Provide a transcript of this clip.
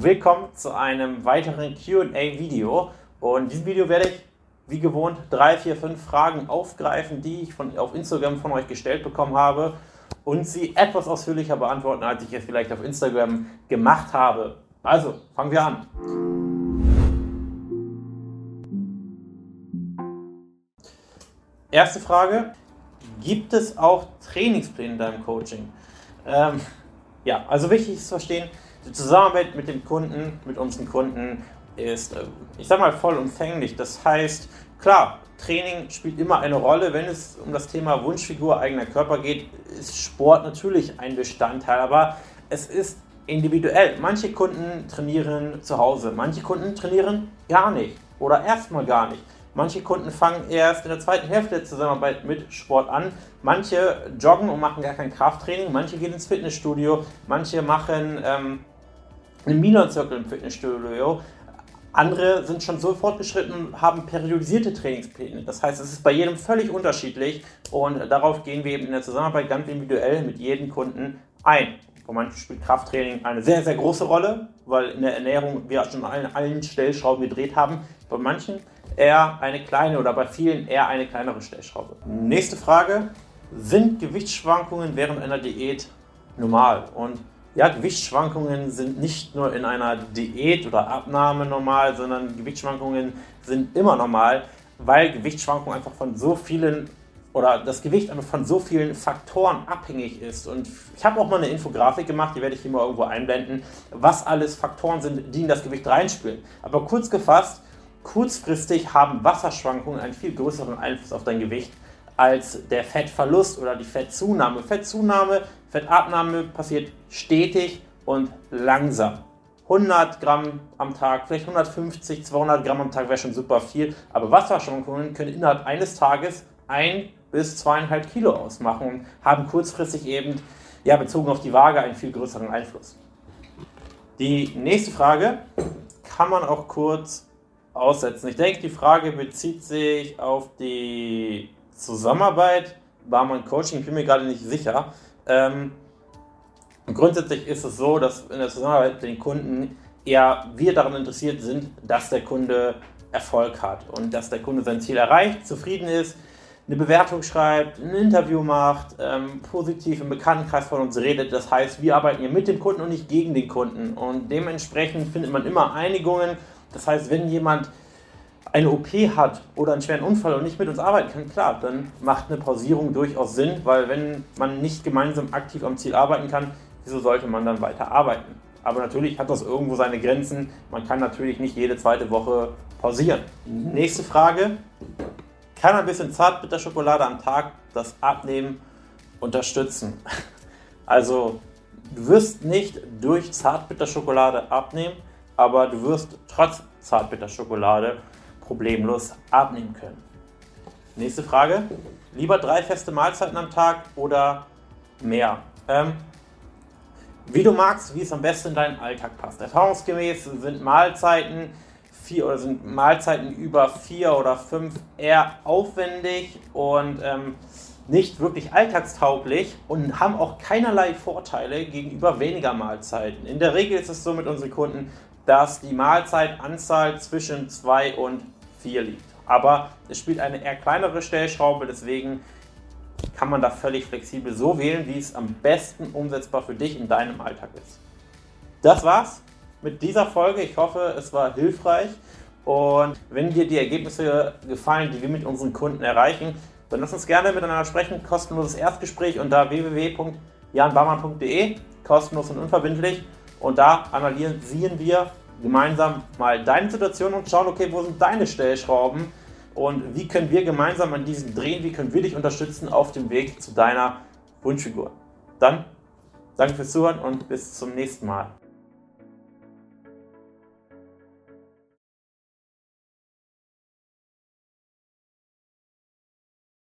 Willkommen zu einem weiteren QA-Video. Und in diesem Video werde ich, wie gewohnt, drei, vier, fünf Fragen aufgreifen, die ich von, auf Instagram von euch gestellt bekommen habe und sie etwas ausführlicher beantworten, als ich es vielleicht auf Instagram gemacht habe. Also, fangen wir an. Erste Frage. Gibt es auch Trainingspläne in deinem Coaching? Ähm, ja, also wichtig ist zu verstehen, die Zusammenarbeit mit dem Kunden, mit unseren Kunden ist, äh, ich sag mal, vollumfänglich. Das heißt, klar, Training spielt immer eine Rolle. Wenn es um das Thema Wunschfigur, eigener Körper geht, ist Sport natürlich ein Bestandteil, aber es ist individuell. Manche Kunden trainieren zu Hause, manche Kunden trainieren gar nicht oder erstmal gar nicht. Manche Kunden fangen erst in der zweiten Hälfte der Zusammenarbeit mit Sport an. Manche joggen und machen gar kein Krafttraining. Manche gehen ins Fitnessstudio. Manche machen ähm, einen Milan-Zirkel im Fitnessstudio. Andere sind schon so fortgeschritten und haben periodisierte Trainingspläne. Das heißt, es ist bei jedem völlig unterschiedlich und darauf gehen wir eben in der Zusammenarbeit ganz individuell mit jedem Kunden ein. Bei manchen spielt Krafttraining eine sehr, sehr große Rolle, weil in der Ernährung wir schon an allen, allen Stellschrauben gedreht haben. Bei manchen eher eine kleine oder bei vielen eher eine kleinere Stellschraube. Nächste Frage. Sind Gewichtsschwankungen während einer Diät normal? Und ja, Gewichtsschwankungen sind nicht nur in einer Diät oder Abnahme normal, sondern Gewichtsschwankungen sind immer normal, weil Gewichtsschwankungen einfach von so vielen oder das Gewicht einfach von so vielen Faktoren abhängig ist. Und ich habe auch mal eine Infografik gemacht, die werde ich hier mal irgendwo einblenden, was alles Faktoren sind, die in das Gewicht reinspielen. Aber kurz gefasst, kurzfristig haben Wasserschwankungen einen viel größeren Einfluss auf dein Gewicht als der Fettverlust oder die Fettzunahme. Fettzunahme, Fettabnahme passiert stetig und langsam. 100 Gramm am Tag, vielleicht 150, 200 Gramm am Tag wäre schon super viel, aber Wasserschwankungen können innerhalb eines Tages ein bis zweieinhalb Kilo ausmachen und haben kurzfristig eben, ja, bezogen auf die Waage einen viel größeren Einfluss. Die nächste Frage kann man auch kurz aussetzen. Ich denke, die Frage bezieht sich auf die Zusammenarbeit Barmann Coaching. Ich bin mir gerade nicht sicher. Ähm, grundsätzlich ist es so, dass in der Zusammenarbeit mit den Kunden eher wir daran interessiert sind, dass der Kunde Erfolg hat und dass der Kunde sein Ziel erreicht, zufrieden ist, eine Bewertung schreibt, ein Interview macht, ähm, positiv im Bekanntenkreis von uns redet. Das heißt, wir arbeiten hier mit dem Kunden und nicht gegen den Kunden. Und dementsprechend findet man immer Einigungen das heißt, wenn jemand eine OP hat oder einen schweren Unfall und nicht mit uns arbeiten kann, klar, dann macht eine Pausierung durchaus Sinn, weil wenn man nicht gemeinsam aktiv am Ziel arbeiten kann, wieso sollte man dann weiter arbeiten? Aber natürlich hat das irgendwo seine Grenzen. Man kann natürlich nicht jede zweite Woche pausieren. Nächste Frage. Kann ein bisschen Zartbitterschokolade am Tag das Abnehmen unterstützen? Also, du wirst nicht durch Zartbitterschokolade abnehmen, aber du wirst trotz Zartbitterschokolade problemlos abnehmen können. Nächste Frage. Lieber drei feste Mahlzeiten am Tag oder mehr? Ähm, wie du magst, wie es am besten in deinen Alltag passt. Erfahrungsgemäß sind Mahlzeiten vier oder sind Mahlzeiten über vier oder fünf eher aufwendig und ähm, nicht wirklich alltagstauglich und haben auch keinerlei Vorteile gegenüber weniger Mahlzeiten. In der Regel ist es so mit unseren Kunden, dass die Mahlzeitanzahl zwischen 2 und 4 liegt. Aber es spielt eine eher kleinere Stellschraube, deswegen kann man da völlig flexibel so wählen, wie es am besten umsetzbar für dich in deinem Alltag ist. Das war's mit dieser Folge. Ich hoffe, es war hilfreich. Und wenn dir die Ergebnisse gefallen, die wir mit unseren Kunden erreichen, dann lass uns gerne miteinander sprechen. Kostenloses Erstgespräch unter www.janbarmann.de. Kostenlos und unverbindlich. Und da analysieren wir gemeinsam mal deine Situation und schauen, okay, wo sind deine Stellschrauben und wie können wir gemeinsam an diesen drehen, wie können wir dich unterstützen auf dem Weg zu deiner Wunschfigur. Dann danke fürs Zuhören und bis zum nächsten Mal.